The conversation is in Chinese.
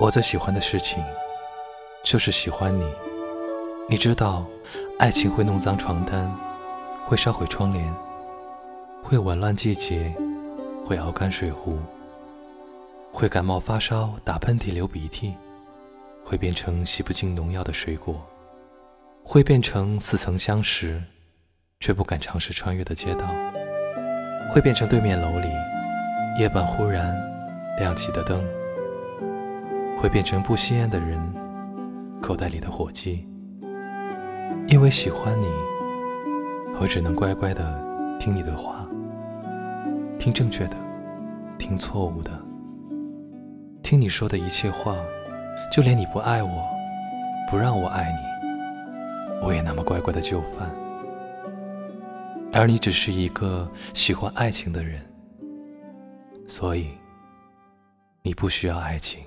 我最喜欢的事情，就是喜欢你。你知道，爱情会弄脏床单，会烧毁窗帘，会紊乱季节，会熬干水壶，会感冒发烧、打喷嚏、流鼻涕，会变成洗不净农药的水果，会变成似曾相识却不敢尝试穿越的街道，会变成对面楼里夜半忽然亮起的灯。会变成不吸烟的人口袋里的火机，因为喜欢你，我只能乖乖的听你的话，听正确的，听错误的，听你说的一切话，就连你不爱我，不让我爱你，我也那么乖乖的就范。而你只是一个喜欢爱情的人，所以你不需要爱情。